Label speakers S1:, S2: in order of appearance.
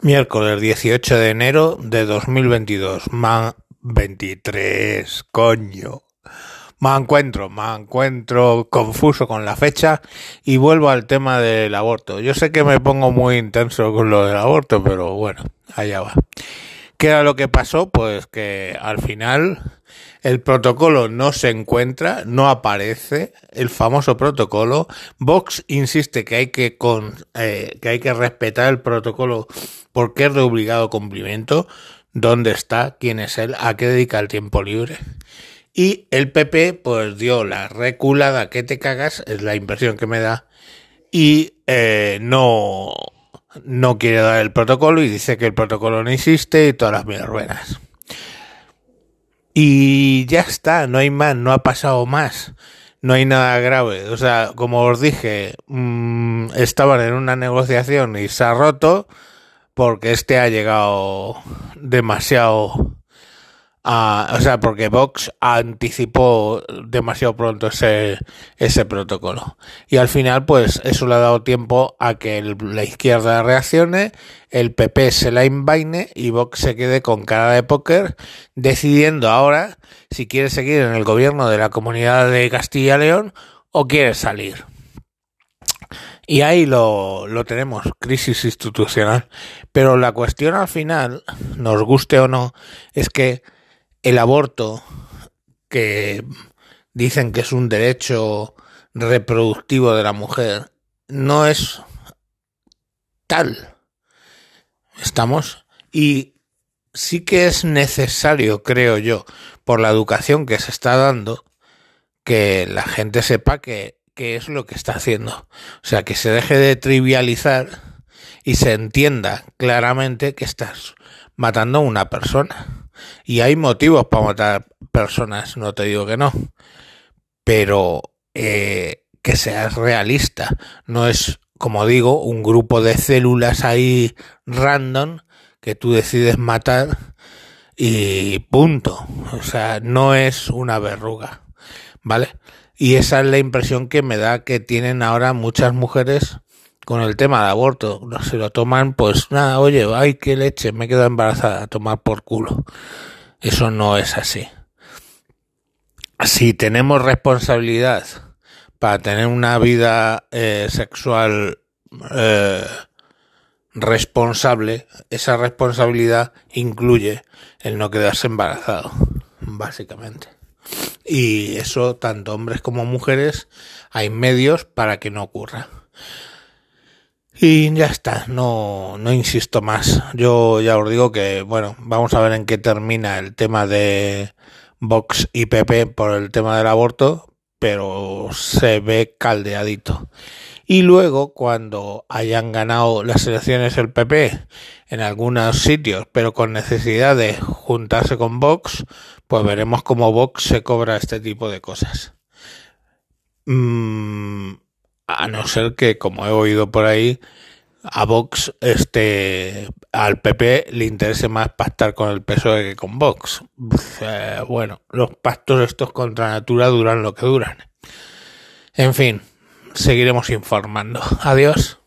S1: Miércoles 18 de enero de 2022. Man 23, coño. Me encuentro, me encuentro confuso con la fecha y vuelvo al tema del aborto. Yo sé que me pongo muy intenso con lo del aborto, pero bueno, allá va. ¿Qué era lo que pasó? Pues que al final el protocolo no se encuentra, no aparece, el famoso protocolo. Vox insiste que hay que, eh, que, hay que respetar el protocolo porque es de obligado cumplimiento. ¿Dónde está? ¿Quién es él? ¿A qué dedica el tiempo libre? Y el PP pues dio la reculada que te cagas, es la impresión que me da, y eh, no, no quiere dar el protocolo y dice que el protocolo no existe y todas las mierdas. Y ya está, no hay más, no ha pasado más, no hay nada grave. O sea, como os dije, mmm, estaban en una negociación y se ha roto porque este ha llegado demasiado o sea, porque Vox anticipó demasiado pronto ese, ese protocolo. Y al final, pues eso le ha dado tiempo a que el, la izquierda reaccione, el PP se la invaine y Vox se quede con cara de póker, decidiendo ahora si quiere seguir en el gobierno de la comunidad de Castilla y León o quiere salir. Y ahí lo, lo tenemos, crisis institucional. Pero la cuestión al final, nos guste o no, es que el aborto, que dicen que es un derecho reproductivo de la mujer, no es tal. Estamos. Y sí que es necesario, creo yo, por la educación que se está dando, que la gente sepa que, es lo que está haciendo. O sea, que se deje de trivializar y se entienda claramente que estás matando a una persona. Y hay motivos para matar personas, no te digo que no. Pero eh, que seas realista. No es, como digo, un grupo de células ahí random que tú decides matar y punto. O sea, no es una verruga. ¿Vale? Y esa es la impresión que me da que tienen ahora muchas mujeres con el tema del aborto. No se lo toman, pues nada, oye, ay, qué leche, me quedo embarazada, a tomar por culo. Eso no es así. Si tenemos responsabilidad para tener una vida eh, sexual eh, responsable, esa responsabilidad incluye el no quedarse embarazado, básicamente. Y eso, tanto hombres como mujeres, hay medios para que no ocurra. Y ya está, no, no insisto más. Yo ya os digo que, bueno, vamos a ver en qué termina el tema de Vox y PP por el tema del aborto, pero se ve caldeadito. Y luego, cuando hayan ganado las elecciones el PP en algunos sitios, pero con necesidad de juntarse con Vox, pues veremos cómo Vox se cobra este tipo de cosas. Mm, a no ser que, como he oído por ahí, a Vox, este, al PP le interese más pactar con el PSOE que con Vox. Eh, bueno, los pactos estos contra natura duran lo que duran. En fin, seguiremos informando. Adiós.